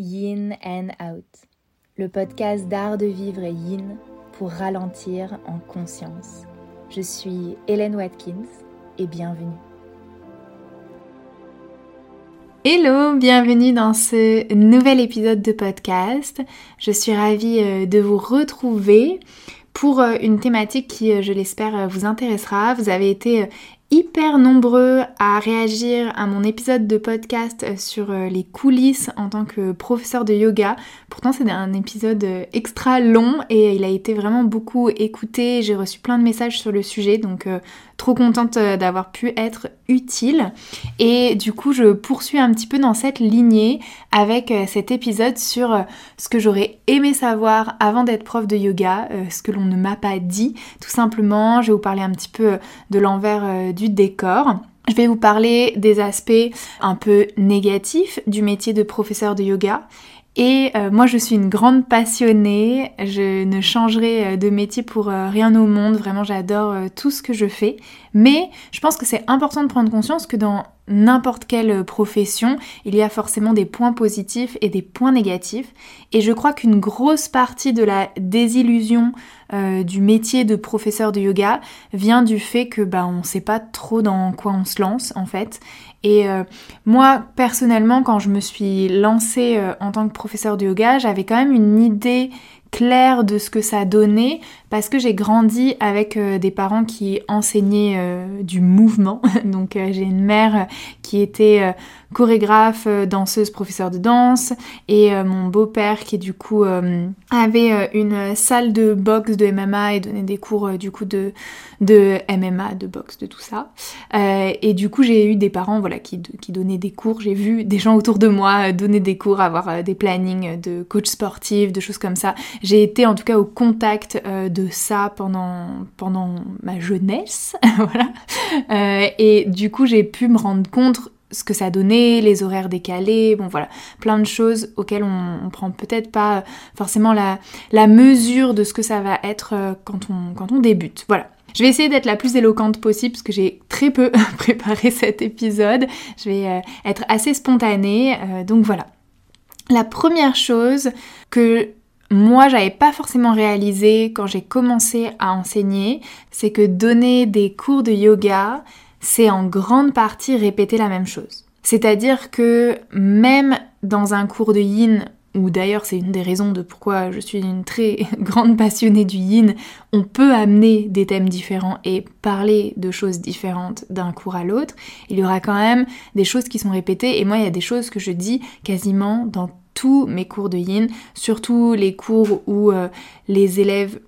Yin and Out, le podcast d'art de vivre yin pour ralentir en conscience. Je suis Hélène Watkins et bienvenue. Hello, bienvenue dans ce nouvel épisode de podcast. Je suis ravie euh, de vous retrouver pour euh, une thématique qui, euh, je l'espère, vous intéressera. Vous avez été hyper nombreux à réagir à mon épisode de podcast sur euh, les coulisses en tant que professeur de yoga. Pourtant c'est un épisode euh, extra long et il a été vraiment beaucoup écouté. J'ai reçu plein de messages sur le sujet donc euh, trop contente d'avoir pu être utile. Et du coup je poursuis un petit peu dans cette lignée avec cet épisode sur ce que j'aurais aimé savoir avant d'être prof de yoga, ce que l'on ne m'a pas dit. Tout simplement, je vais vous parler un petit peu de l'envers du décor. Je vais vous parler des aspects un peu négatifs du métier de professeur de yoga. Et euh, moi je suis une grande passionnée, je ne changerai euh, de métier pour euh, rien au monde, vraiment j'adore tout ce que je fais. Mais je pense que c'est important de prendre conscience que dans n'importe quelle profession, il y a forcément des points positifs et des points négatifs. Et je crois qu'une grosse partie de la désillusion du métier de professeur de yoga vient du fait que bah, on ne sait pas trop dans quoi on se lance en fait. Et euh, moi personnellement, quand je me suis lancée euh, en tant que professeur de yoga, j'avais quand même une idée claire de ce que ça donnait parce que j'ai grandi avec des parents qui enseignaient du mouvement. Donc j'ai une mère qui était chorégraphe, euh, danseuse, professeur de danse, et euh, mon beau-père qui du coup euh, avait une salle de boxe de MMA et donnait des cours du coup de, de MMA, de boxe, de tout ça. et du coup j'ai eu des parents voilà qui, qui donnaient des cours, j'ai vu des gens autour de moi donner des cours, avoir des plannings de coach sportif, de choses comme ça. J'ai été en tout cas au contact de ça pendant, pendant ma jeunesse, voilà. et du coup j'ai pu me rendre compte ce que ça donnait, les horaires décalés, bon voilà, plein de choses auxquelles on, on prend peut-être pas forcément la, la, mesure de ce que ça va être euh, quand on, quand on débute. Voilà. Je vais essayer d'être la plus éloquente possible parce que j'ai très peu préparé cet épisode. Je vais euh, être assez spontanée, euh, donc voilà. La première chose que moi j'avais pas forcément réalisé quand j'ai commencé à enseigner, c'est que donner des cours de yoga, c'est en grande partie répéter la même chose. C'est-à-dire que même dans un cours de yin, ou d'ailleurs c'est une des raisons de pourquoi je suis une très grande passionnée du yin, on peut amener des thèmes différents et parler de choses différentes d'un cours à l'autre, il y aura quand même des choses qui sont répétées et moi il y a des choses que je dis quasiment dans tous mes cours de yin, surtout les cours où euh, les élèves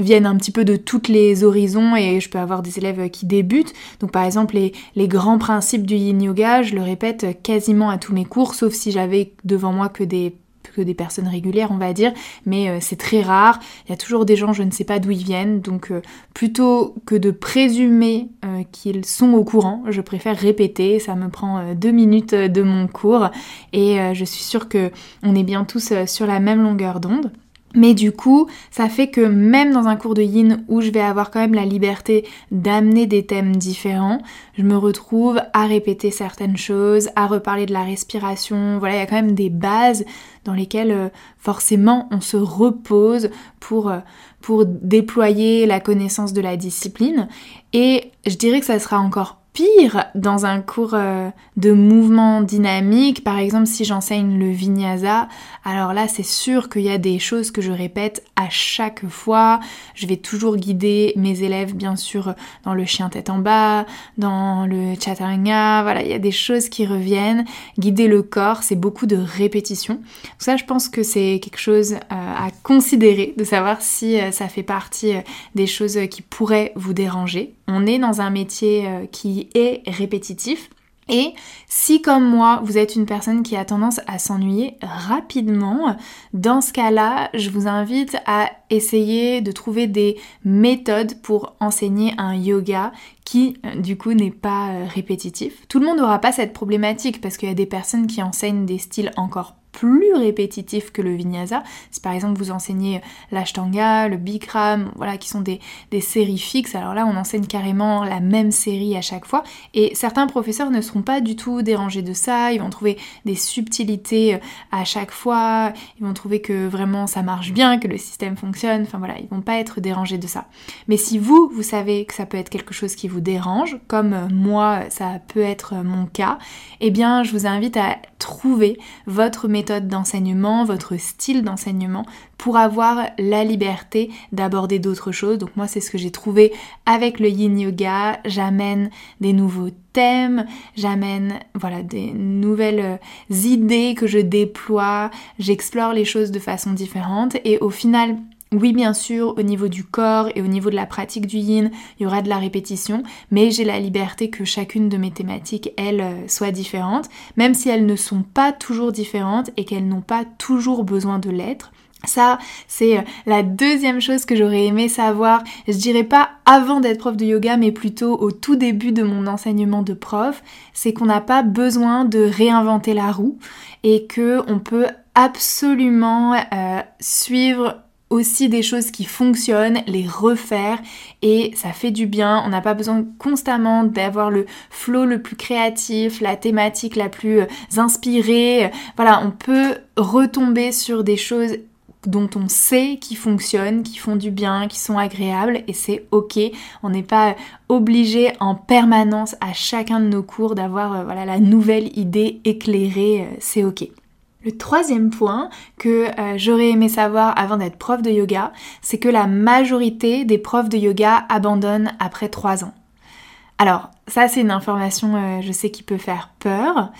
viennent un petit peu de toutes les horizons et je peux avoir des élèves qui débutent. Donc par exemple les, les grands principes du yin yoga, je le répète quasiment à tous mes cours, sauf si j'avais devant moi que des des personnes régulières, on va dire, mais euh, c'est très rare. Il y a toujours des gens, je ne sais pas d'où ils viennent, donc euh, plutôt que de présumer euh, qu'ils sont au courant, je préfère répéter. Ça me prend deux minutes de mon cours et je suis sûre que on est bien tous sur la même longueur d'onde. Mais du coup, ça fait que même dans un cours de yin où je vais avoir quand même la liberté d'amener des thèmes différents, je me retrouve à répéter certaines choses, à reparler de la respiration. Voilà, il y a quand même des bases dans lesquelles euh, forcément on se repose pour, euh, pour déployer la connaissance de la discipline. Et je dirais que ça sera encore pire dans un cours euh, de mouvement dynamique. Par exemple, si j'enseigne le vinyasa, alors là, c'est sûr qu'il y a des choses que je répète à chaque fois. Je vais toujours guider mes élèves, bien sûr, dans le chien tête en bas, dans le chaturanga. Voilà, il y a des choses qui reviennent. Guider le corps, c'est beaucoup de répétitions. ça, je pense que c'est quelque chose euh, à considérer, de savoir si euh, ça fait partie des choses qui pourraient vous déranger. On est dans un métier qui est répétitif. Et si comme moi, vous êtes une personne qui a tendance à s'ennuyer rapidement, dans ce cas-là, je vous invite à essayer de trouver des méthodes pour enseigner un yoga qui euh, du coup n'est pas euh, répétitif. Tout le monde n'aura pas cette problématique parce qu'il y a des personnes qui enseignent des styles encore plus répétitif que le vinyasa. Si par exemple vous enseignez l'ashtanga, le bikram, voilà, qui sont des, des séries fixes, alors là on enseigne carrément la même série à chaque fois. Et certains professeurs ne seront pas du tout dérangés de ça, ils vont trouver des subtilités euh, à chaque fois, ils vont trouver que vraiment ça marche bien, que le système fonctionne, enfin voilà, ils vont pas être dérangés de ça. Mais si vous, vous savez que ça peut être quelque chose qui vous dérange, comme euh, moi ça peut être euh, mon cas, eh bien je vous invite à trouver votre méthode d'enseignement, votre style d'enseignement pour avoir la liberté d'aborder d'autres choses. Donc moi c'est ce que j'ai trouvé avec le yin yoga, j'amène des nouveaux thèmes, j'amène voilà des nouvelles euh, idées que je déploie, j'explore les choses de façon différente. Et au final oui, bien sûr, au niveau du corps et au niveau de la pratique du yin, il y aura de la répétition, mais j'ai la liberté que chacune de mes thématiques, elles, euh, soient différentes, même si elles ne sont pas toujours différentes et qu'elles n'ont pas toujours besoin de l'être. Ça, c'est euh, la deuxième chose que j'aurais aimé savoir, je dirais pas avant d'être prof de yoga, mais plutôt au tout début de mon enseignement de prof, c'est qu'on n'a pas besoin de réinventer la roue et que on peut absolument euh, suivre aussi des choses qui fonctionnent, les refaire et ça fait du bien. On n'a pas besoin constamment d'avoir le flow le plus créatif, la thématique la plus euh, inspirée. Voilà, on peut retomber sur des choses dont on sait qui fonctionnent, qui font du bien, qui sont agréables et c'est ok. On n'est pas obligé en permanence à chacun de nos cours d'avoir euh, la nouvelle idée éclairée, euh, c'est ok. Le troisième point que euh, j'aurais aimé savoir avant d'être prof de yoga, c'est que la majorité des profs de yoga abandonnent après 3 ans. Alors, ça c'est une information, euh, je sais, qui peut faire peur.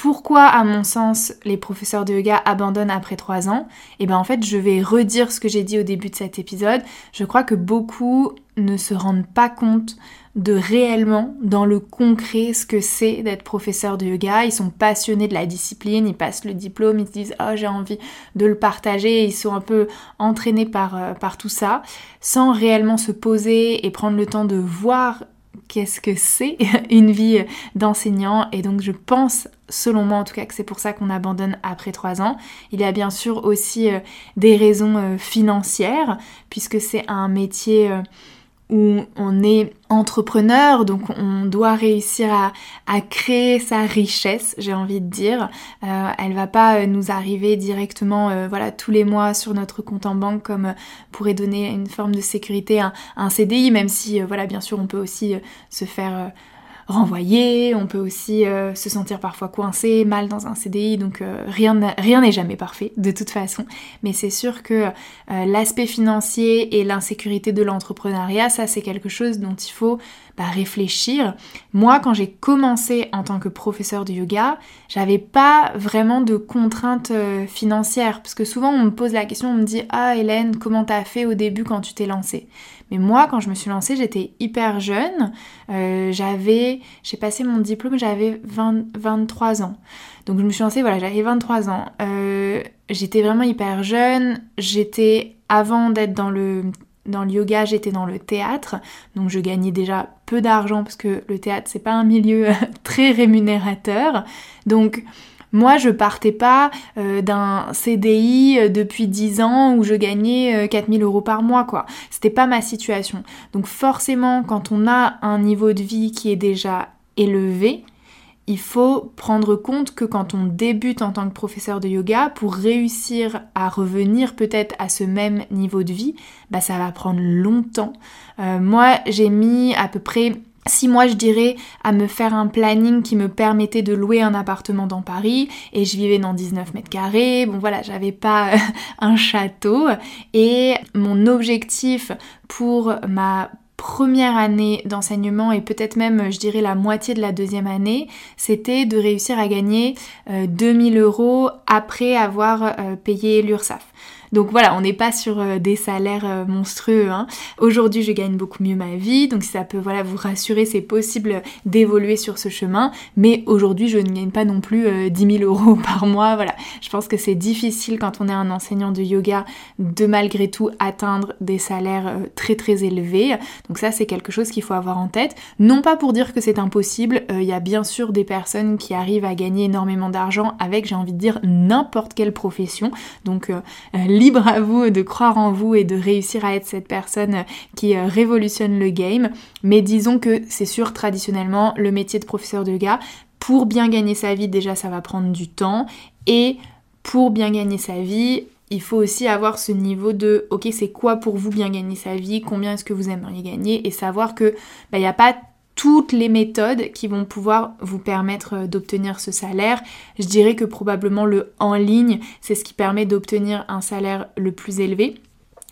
Pourquoi, à mon sens, les professeurs de yoga abandonnent après 3 ans eh bien en fait, je vais redire ce que j'ai dit au début de cet épisode. Je crois que beaucoup ne se rendent pas compte de réellement, dans le concret, ce que c'est d'être professeur de yoga. Ils sont passionnés de la discipline, ils passent le diplôme, ils se disent oh j'ai envie de le partager, ils sont un peu entraînés par, euh, par tout ça, sans réellement se poser et prendre le temps de voir qu'est-ce que c'est une vie d'enseignant et donc je pense selon moi en tout cas que c'est pour ça qu'on abandonne après trois ans. Il y a bien sûr aussi euh, des raisons euh, financières puisque c'est un métier où on est entrepreneur, donc on doit réussir à, créer sa richesse, j'ai envie de dire. Euh, elle va pas euh, nous arriver directement, euh, voilà, tous les mois sur notre compte en banque comme pourrait donner une forme de sécurité un, un CDI, même si, voilà, bien sûr, on peut aussi se faire renvoyer, on peut aussi euh, se sentir parfois coincé, mal dans un CDI, donc euh, rien n'est jamais parfait de toute façon. Mais c'est sûr que euh, l'aspect financier et l'insécurité de l'entrepreneuriat, ça c'est quelque chose dont il faut bah, réfléchir. Moi, quand j'ai commencé en tant que professeur de yoga, j'avais pas vraiment de contraintes financières, parce que souvent on me pose la question, on me dit ah Hélène, comment t'as fait au début quand tu t'es lancée? Mais moi, quand je me suis lancée, j'étais hyper jeune. Euh, j'avais, j'ai passé mon diplôme, j'avais 23 ans. Donc je me suis lancée, voilà, j'avais 23 ans. Euh, j'étais vraiment hyper jeune. J'étais, avant d'être dans le, dans le yoga, j'étais dans le théâtre. Donc je gagnais déjà peu d'argent parce que le théâtre, c'est pas un milieu très rémunérateur. Donc moi, je partais pas euh, d'un CDI euh, depuis 10 ans où je gagnais 4000 euh, euros par mois, quoi. C'était pas ma situation. Donc forcément, quand on a un niveau de vie qui est déjà élevé, il faut prendre compte que quand on débute en tant que professeur de yoga, pour réussir à revenir peut-être à ce même niveau de vie, bah ça va prendre longtemps. moi, j'ai mis à peu près si moi je dirais à me faire un planning qui me permettait de louer un appartement dans Paris et je vivais dans 19 mètres carrés, bon voilà, j'avais pas un château et mon objectif pour ma première année d'enseignement et peut-être même je dirais la moitié de la deuxième année, c'était de réussir à gagner 2000 euh, euros après avoir euh, payé l'URSSAF. Donc voilà, on n'est pas sur euh, des salaires euh, monstrueux. Hein. Aujourd'hui, je gagne beaucoup mieux ma vie, donc si ça peut voilà vous rassurer, c'est possible d'évoluer sur ce chemin. Mais aujourd'hui, je ne gagne pas non plus 10 000 euros par mois. Voilà, je pense que c'est difficile quand on est un enseignant de yoga de malgré tout atteindre des salaires très très élevés. Donc ça, c'est quelque chose qu'il faut avoir en tête. Non pas pour dire que c'est impossible. Il y a bien sûr des personnes qui arrivent à gagner énormément d'argent avec, j'ai envie de dire, n'importe quelle profession. Donc euh, euh, libre à vous de croire en vous et de réussir à être cette personne qui euh, révolutionne le game. Mais disons que c'est sûr, traditionnellement, le métier de professeur de yoga, pour bien gagner sa vie, déjà ça va prendre du temps. Et pour bien gagner sa vie, il faut aussi avoir ce niveau de ok c'est quoi pour vous bien gagner sa vie, combien est-ce que vous aimeriez gagner? Et savoir que bah, il n'y a pas toutes les méthodes qui vont pouvoir vous permettre euh, d'obtenir ce salaire. Je dirais que probablement le en ligne, c'est ce qui permet d'obtenir un salaire le plus élevé.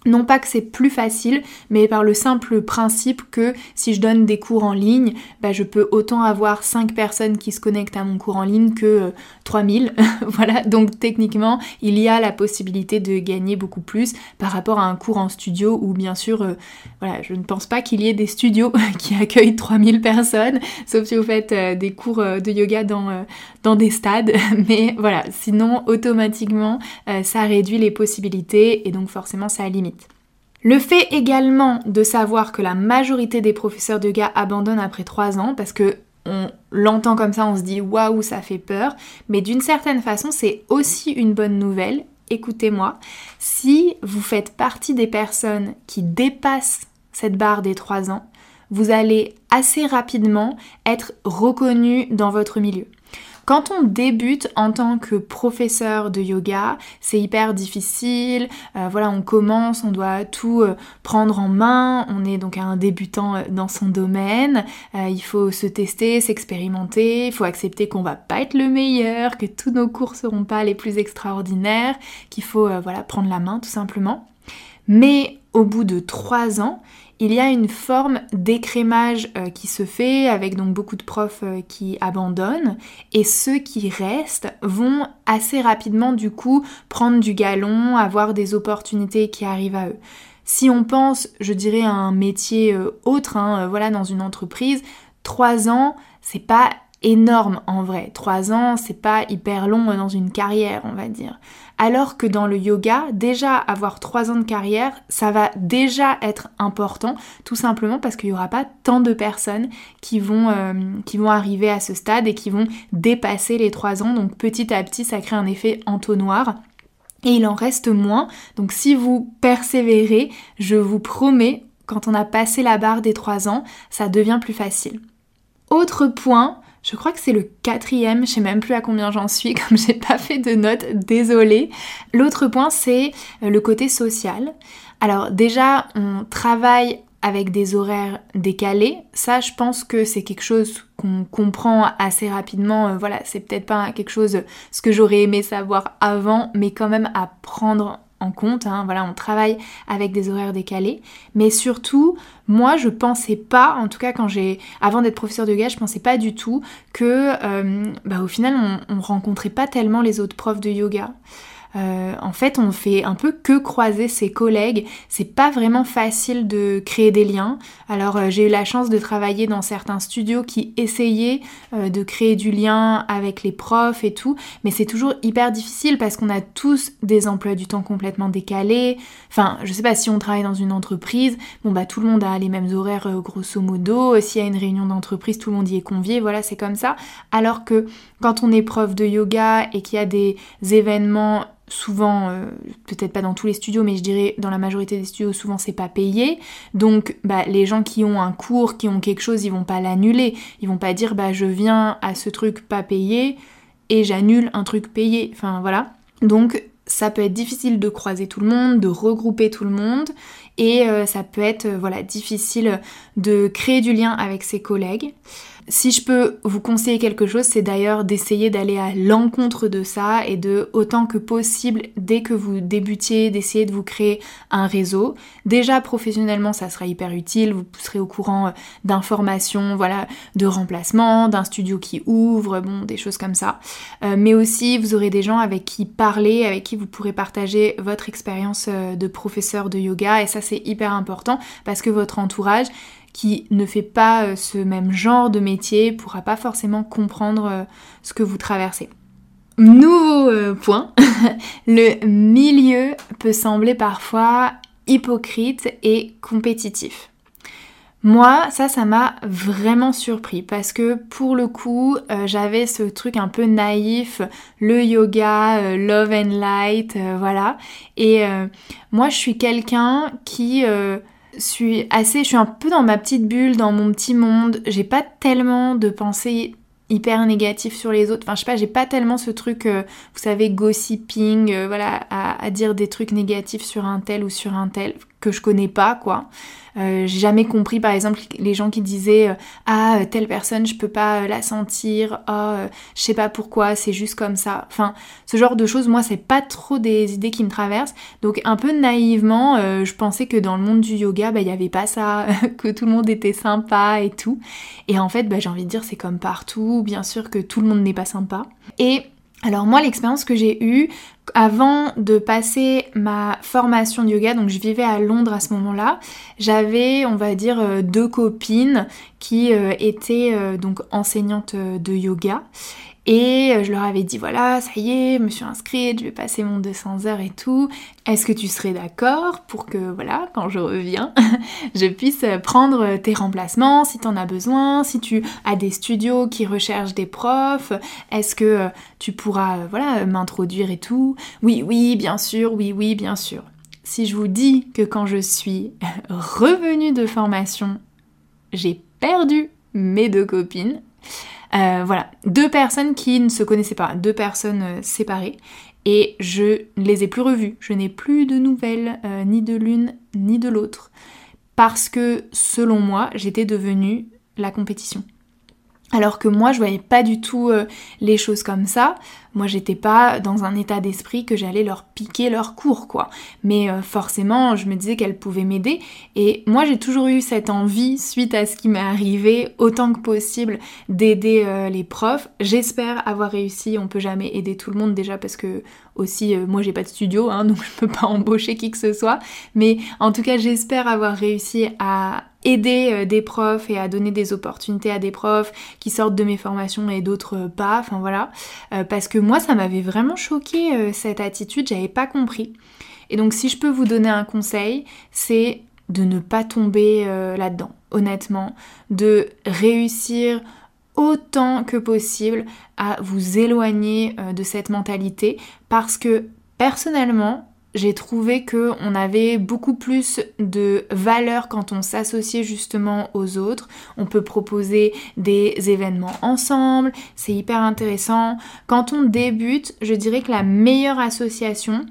Non pas que c'est plus facile, mais par le simple principe que si je donne des cours en ligne, bah, je peux autant avoir 5 personnes qui se connectent à mon cours en ligne que 3000. Euh, voilà, donc techniquement, il y a la possibilité de gagner beaucoup plus par rapport à un cours en studio où bien sûr, euh, voilà, je ne pense pas qu'il y ait des studios qui accueillent 3000 personnes, sauf si vous faites euh, des cours de yoga dans, dans des stades. Mais voilà, sinon, automatiquement, ça réduit les possibilités et donc forcément, ça limite. Le fait également de savoir que la majorité des professeurs de yoga abandonnent après 3 ans, parce que on l'entend comme ça, on se dit waouh, ça fait peur, mais d'une certaine façon, c'est aussi une bonne nouvelle. Écoutez-moi, si vous faites partie des personnes qui dépassent cette barre des 3 ans, vous allez assez rapidement être reconnu dans votre milieu. Quand on débute en tant que professeur de yoga, c'est hyper difficile. Euh, voilà, on commence, on doit tout euh, prendre en main. On est donc un débutant euh, dans son domaine. il faut se tester, s'expérimenter. Il faut accepter qu'on va pas être le meilleur, que tous nos cours seront pas les plus extraordinaires, qu'il faut voilà prendre la main tout simplement. Mais au bout de trois ans, il y a une forme d'écrémage euh, qui se fait avec donc beaucoup de profs euh, qui abandonnent et ceux qui restent vont assez rapidement du coup prendre du galon, avoir des opportunités qui arrivent à eux. Si on pense, je dirais, à un métier euh, autre, hein, voilà, dans une entreprise, trois ans, c'est pas énorme en vrai. Trois ans, c'est pas hyper long dans une carrière, on va dire. Alors que dans le yoga, déjà avoir trois ans de carrière, ça va déjà être important, tout simplement parce qu'il n'y aura pas tant de personnes qui vont, euh, qui vont arriver à ce stade et qui vont dépasser les trois ans. Donc petit à petit, ça crée un effet entonnoir. Et il en reste moins. Donc si vous persévérez, je vous promets, quand on a passé la barre des trois ans, ça devient plus facile. Autre point, je crois que c'est le quatrième, je sais même plus à combien j'en suis, comme j'ai pas fait de notes, désolée. L'autre point, c'est euh, le côté social. Alors déjà, on travaille avec des horaires décalés. Ça, je pense que c'est quelque chose qu'on comprend assez rapidement. Euh, voilà, c'est peut-être pas quelque chose, ce que j'aurais aimé savoir avant, mais quand même à prendre en compte. Hein. Voilà, on travaille avec des horaires décalés. Mais surtout, moi, je pensais pas, en tout cas quand j'ai, avant d'être professeur de yoga, je pensais pas du tout que, euh, bah, au final, on, on rencontrait pas tellement les autres profs de yoga. Euh, en fait, on fait un peu que croiser ses collègues. C'est pas vraiment facile de créer des liens. Alors, euh, j'ai eu la chance de travailler dans certains studios qui essayaient euh, de créer du lien avec les profs et tout, mais c'est toujours hyper difficile parce qu'on a tous des emplois du temps complètement décalés. Enfin, je sais pas si on travaille dans une entreprise, bon bah tout le monde a les mêmes horaires grosso modo. S'il y a une réunion d'entreprise, tout le monde y est convié. Voilà, c'est comme ça. Alors que quand on est prof de yoga et qu'il y a des événements souvent, euh, peut-être pas dans tous les studios, mais je dirais dans la majorité des studios, souvent c'est pas payé. Donc bah, les gens qui ont un cours, qui ont quelque chose, ils vont pas l'annuler. Ils vont pas dire bah je viens à ce truc pas payé et j'annule un truc payé. Enfin voilà. Donc ça peut être difficile de croiser tout le monde, de regrouper tout le monde, et euh, ça peut être euh, voilà difficile de créer du lien avec ses collègues. si je peux vous conseiller quelque chose, c'est d'ailleurs d'essayer d'aller à l'encontre de ça et de autant que possible, dès que vous débutiez, d'essayer de vous créer un réseau. Déjà professionnellement, ça sera hyper utile, vous serez au courant euh, d'informations, voilà, de remplacement, d'un studio qui ouvre, bon, des choses comme ça. Mais aussi, vous aurez des gens avec qui parler, avec qui vous pourrez partager votre expérience de professeur de yoga et ça c'est hyper important parce que votre entourage, qui ne fait pas euh, ce même genre de métier pourra pas forcément comprendre euh, ce que vous traversez. Nouveau euh, point, le milieu peut sembler parfois hypocrite et compétitif. Moi, ça, ça m'a vraiment surpris parce que pour le coup, j'avais ce truc un peu naïf, le yoga, love and light, voilà. Et moi, je suis quelqu'un qui suis assez, je suis un peu dans ma petite bulle, dans mon petit monde. J'ai pas tellement de pensées hyper négatives sur les autres. Enfin, je sais pas, j'ai pas tellement ce truc, euh, vous savez, gossiping, euh, voilà, à, dire des trucs négatifs sur un tel ou sur un tel que je connais pas, quoi. Euh, j'ai jamais compris par exemple les gens qui disaient euh, ah telle personne je peux pas euh, la sentir, oh je sais pas pourquoi, c'est juste comme ça. Enfin ce genre de choses moi c'est pas trop des idées qui me traversent. Donc un peu naïvement je pensais que dans le monde du yoga bah il y avait pas ça, que tout le monde était sympa et tout. Et en fait bah, j'ai envie de dire c'est comme partout, bien sûr que tout le monde n'est pas sympa. Et alors moi l'expérience que j'ai eue avant de passer ma formation de yoga, donc je vivais à Londres à ce moment-là, j'avais on va dire euh, deux copines qui euh, étaient euh, donc enseignantes de yoga et euh, je leur avais dit voilà, ça y est, je me suis inscrite, je vais passer mon 200 heures et tout. Est-ce que tu serais d'accord pour que voilà, quand je reviens, je puisse prendre tes remplacements si tu en as besoin, si tu as des studios qui recherchent des profs, est-ce que euh, tu pourras euh, voilà, m'introduire et tout? Oui, oui, bien sûr, oui, oui, bien sûr. Si je vous dis que quand je suis revenue de formation, j'ai perdu mes deux copines, euh, voilà, deux personnes qui ne se connaissaient pas, deux personnes euh, séparées, et je ne les ai plus revues. Je n'ai plus de nouvelles, euh, ni de l'une ni de l'autre, parce que selon moi, j'étais devenue la compétition. Alors que moi, je voyais pas du tout les choses comme ça. Moi, j'étais pas dans un état d'esprit que j'allais leur piquer leur cours, quoi. Mais euh, forcément, je me disais qu'elles pouvaient m'aider. Et moi, j'ai toujours eu cette envie, suite à ce qui m'est arrivé, autant que possible, d'aider euh, les profs. J'espère avoir réussi. On peut jamais aider tout le monde déjà parce que aussi, euh, moi, j'ai pas de studio, hein, donc je peux pas embaucher qui que ce soit. Mais en tout cas, j'espère avoir réussi à aider des profs et à donner des opportunités à des profs qui sortent de mes formations et d'autres pas, enfin voilà, parce que moi ça m'avait vraiment choqué euh, cette attitude, j'avais pas compris. Et donc si je peux vous donner un conseil, c'est de ne pas tomber euh, là-dedans, honnêtement, de réussir autant que possible à vous éloigner euh, de cette mentalité. Parce que personnellement, j'ai trouvé que on avait beaucoup plus de valeur quand on s'associait justement aux autres. On peut proposer des événements ensemble, c'est hyper intéressant. Quand on débute, je dirais que la meilleure association,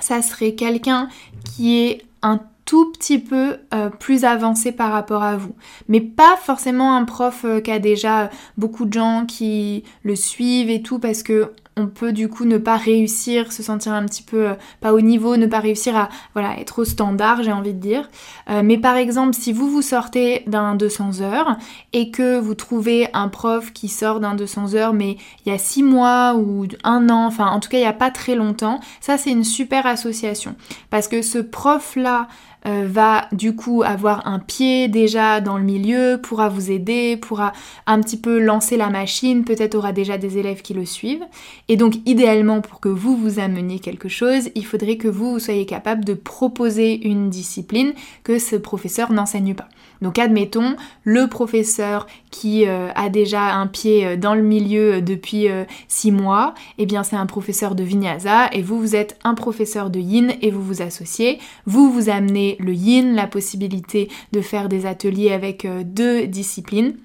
ça serait quelqu'un qui est un tout petit peu euh, plus avancé par rapport à vous. Mais pas forcément un prof euh, qui a déjà beaucoup de gens qui le suivent et tout parce que on peut du coup ne pas réussir, se sentir un petit peu euh, pas au niveau, ne pas réussir à voilà, être au standard, j'ai envie de dire. Euh, mais par exemple, si vous vous sortez d'un 200 heures et que vous trouvez un prof qui sort d'un 200 heures mais il y a 6 mois ou un an, enfin en tout cas il n'y a pas très longtemps, ça c'est une super association parce que ce prof là euh, va du coup avoir un pied déjà dans le milieu, pourra vous aider, pourra un petit peu lancer la machine, peut-être aura déjà des élèves qui le suivent. Et donc idéalement pour que vous vous ameniez quelque chose, il faudrait que vous, soyez capable de proposer une discipline que ce professeur n'enseigne pas. Donc admettons, le professeur qui euh, a déjà un pied euh, dans le milieu euh, depuis 6 mois, eh bien c'est un professeur de vinyasa et vous, vous êtes un professeur de yin et vous vous associez. Vous, vous amenez le yin, la possibilité de faire des ateliers avec deux disciplines.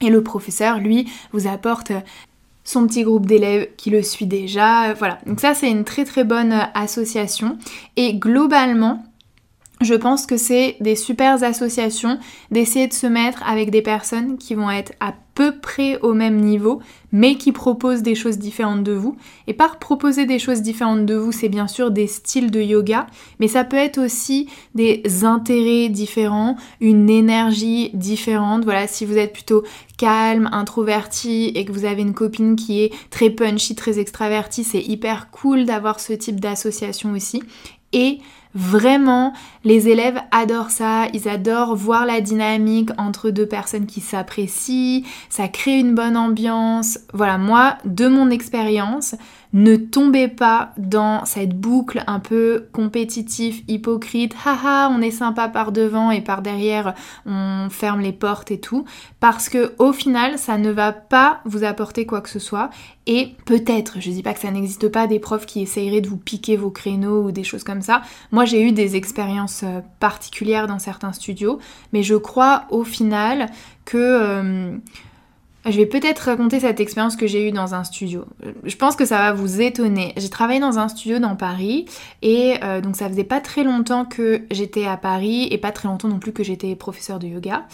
Et le professeur, lui, vous apporte son petit groupe d'élèves qui le suit déjà. Voilà. Donc ça, c'est une très très bonne association. Et globalement, je pense que c'est des super associations d'essayer de se mettre avec des personnes qui vont être à peu près au même niveau, mais qui proposent des choses différentes de vous. Et par proposer des choses différentes de vous, c'est bien sûr des styles de yoga, mais ça peut être aussi des intérêts différents, une énergie différente. Voilà, si vous êtes plutôt calme, introverti et que vous avez une copine qui est très punchy, très extravertie, c'est hyper cool d'avoir ce type d'association aussi. Et Vraiment, les élèves adorent ça, ils adorent voir la dynamique entre deux personnes qui s'apprécient, ça crée une bonne ambiance. Voilà, moi, de mon expérience, ne tombez pas dans cette boucle un peu compétitive, hypocrite, haha, on est sympa par devant et par derrière on ferme les portes et tout, parce que au final ça ne va pas vous apporter quoi que ce soit. Et peut-être, je dis pas que ça n'existe pas, des profs qui essayeraient de vous piquer vos créneaux ou des choses comme ça. Moi j'ai eu des expériences euh, particulières dans certains studios, mais je crois au final que euh, je vais peut-être raconter cette expérience que j'ai eue dans un studio. Je pense que ça va vous étonner. J'ai travaillé dans un studio dans Paris et euh, donc ça faisait pas très longtemps que j'étais à Paris et pas très longtemps non plus que j'étais professeur de yoga.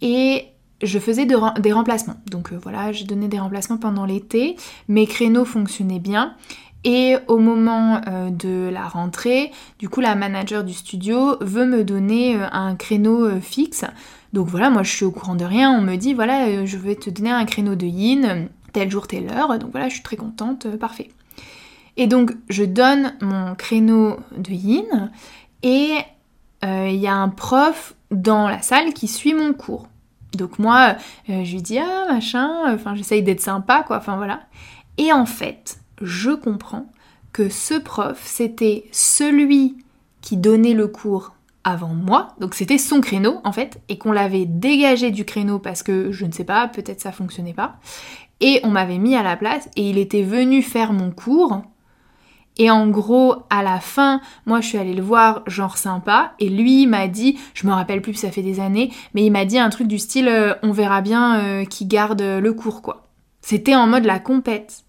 Et je faisais des remplacements. Donc euh, voilà, j'ai donné des remplacements pendant l'été. Mes créneaux fonctionnaient bien. Et au moment euh, de la rentrée, du coup la manager du studio veut me donner un créneau fixe donc voilà, moi je suis au courant de rien, on me dit voilà, euh, je vais te donner un créneau de yin, tel jour, telle heure, donc voilà, je suis très contente, euh, parfait. Et donc je donne mon créneau de yin et euh, il y a un prof dans la salle qui suit mon cours. Donc moi, je lui dis ah machin, enfin j'essaye d'être sympa quoi, enfin voilà. Et en fait, je comprends que ce prof, c'était celui qui donnait le cours avant moi, donc c'était son créneau en fait, et qu'on l'avait dégagé du créneau parce que je ne sais pas, peut-être ça fonctionnait pas, et on m'avait mis à la place et il était venu faire mon cours. Et en gros, à la fin, moi je suis allée le voir genre sympa et lui m'a dit, je me rappelle plus, ça fait des années, mais il m'a dit un truc du style euh, on verra bien euh, qui garde le cours quoi. C'était en mode la compète.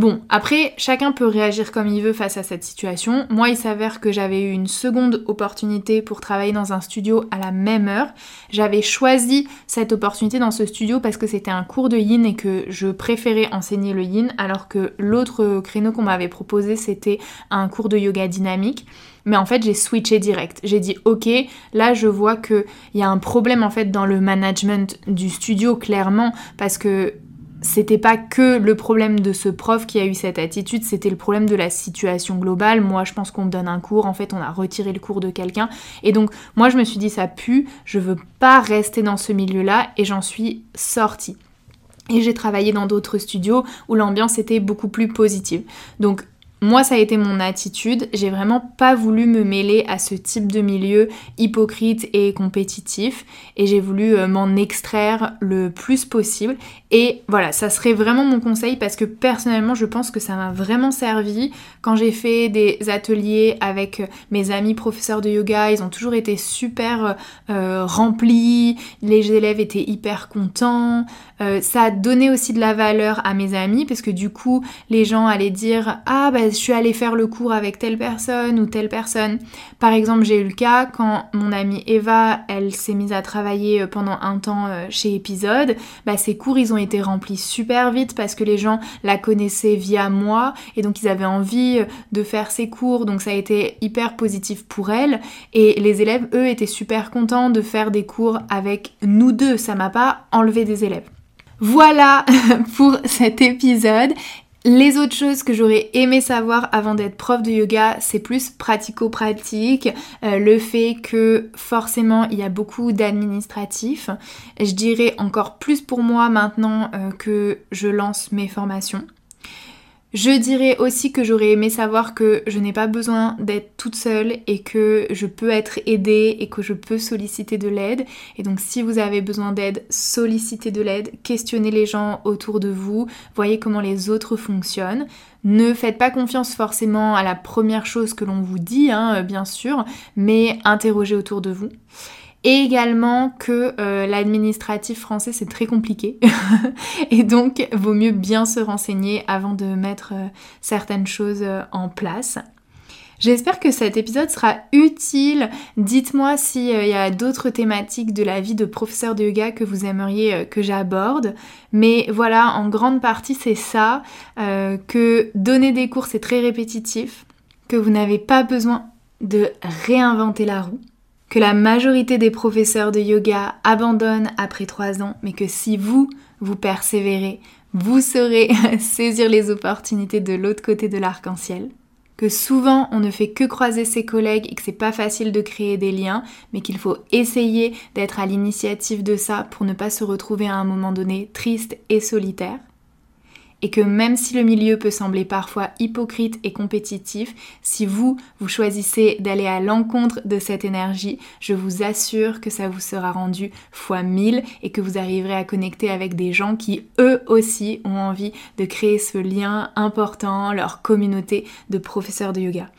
Bon, après, chacun peut réagir comme il veut face à cette situation. Moi, il s'avère que j'avais eu une seconde opportunité pour travailler dans un studio à la même heure. J'avais choisi cette opportunité dans ce studio parce que c'était un cours de yin et que je préférais enseigner le yin, alors que l'autre créneau qu'on m'avait proposé, c'était un cours de yoga dynamique. Mais en fait, j'ai switché direct. J'ai dit, ok, là, je vois qu'il y a un problème en fait dans le management du studio, clairement, parce que c'était pas que le problème de ce prof qui a eu cette attitude, c'était le problème de la situation globale. Moi, je pense qu'on me donne un cours, en fait, on a retiré le cours de quelqu'un. Et donc, moi, je me suis dit, ça pue, je veux pas rester dans ce milieu-là, et j'en suis sortie. Et j'ai travaillé dans d'autres studios où l'ambiance était beaucoup plus positive. Donc moi, ça a été mon attitude. J'ai vraiment pas voulu me mêler à ce type de milieu hypocrite et compétitif. Et j'ai voulu euh, m'en extraire le plus possible. Et voilà, ça serait vraiment mon conseil parce que personnellement, je pense que ça m'a vraiment servi. Quand j'ai fait des ateliers avec mes amis professeurs de yoga, ils ont toujours été super euh, remplis. Les élèves étaient hyper contents. Euh, ça a donné aussi de la valeur à mes amis parce que du coup, les gens allaient dire Ah, bah, je suis allée faire le cours avec telle personne ou telle personne. Par exemple, j'ai eu le cas quand mon amie Eva, elle s'est mise à travailler euh, pendant un temps euh, chez Épisode, bah ses cours ils ont été remplis super vite parce que les gens la connaissaient via moi et donc ils avaient envie euh, de faire ses cours, donc ça a été hyper positif pour elle. Et les élèves eux étaient super contents de faire des cours avec nous deux, ça m'a pas enlevé des élèves. Voilà pour cet épisode les autres choses que j'aurais aimé savoir avant d'être prof de yoga, c'est plus pratico-pratique, euh, le fait que forcément il y a beaucoup d'administratifs. Je dirais encore plus pour moi maintenant euh, que je lance mes formations. Je dirais aussi que j'aurais aimé savoir que je n'ai pas besoin d'être toute seule et que je peux être aidée et que je peux solliciter de l'aide. Et donc si vous avez besoin d'aide, sollicitez de l'aide, questionnez les gens autour de vous, voyez comment les autres fonctionnent. Ne faites pas confiance forcément à la première chose que l'on vous dit, hein, bien sûr, mais interrogez autour de vous. Et également que euh, l'administratif français c'est très compliqué et donc vaut mieux bien se renseigner avant de mettre euh, certaines choses euh, en place. J'espère que cet épisode sera utile. Dites-moi s'il y a d'autres thématiques de la vie de professeur de yoga que vous aimeriez que j'aborde. Mais voilà, en grande partie c'est ça, que donner des cours c'est très répétitif, que vous n'avez pas besoin de réinventer la roue, que la majorité des professeurs de yoga abandonnent après trois ans, mais que si vous, vous persévérez, vous saurez saisir les opportunités de l'autre côté de l'arc-en-ciel. Que souvent on ne fait que croiser ses collègues et que c'est pas facile de créer des liens, mais qu'il faut essayer d'être à l'initiative de ça pour ne pas se retrouver à un moment donné triste et solitaire et que même si le milieu peut sembler parfois hypocrite et compétitif, si vous, vous choisissez d'aller à l'encontre de cette énergie, je vous assure que ça vous sera rendu fois mille et que vous arriverez à connecter avec des gens qui eux aussi ont envie de créer ce lien important, leur communauté de professeurs de yoga.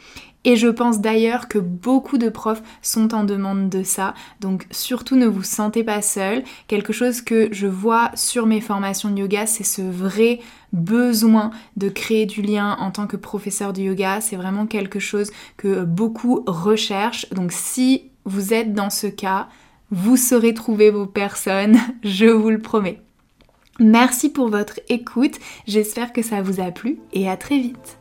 Et je pense d'ailleurs que beaucoup de profs sont en demande de ça, donc surtout ne vous sentez pas seul. Quelque chose que je vois sur mes formations de yoga, c'est ce vrai besoin de créer du lien en tant que professeur de yoga. C'est vraiment quelque chose que beaucoup recherchent. Donc si vous êtes dans ce cas, vous saurez trouver vos personnes, je vous le promets. Merci pour votre écoute, j'espère que ça vous a plu et à très vite.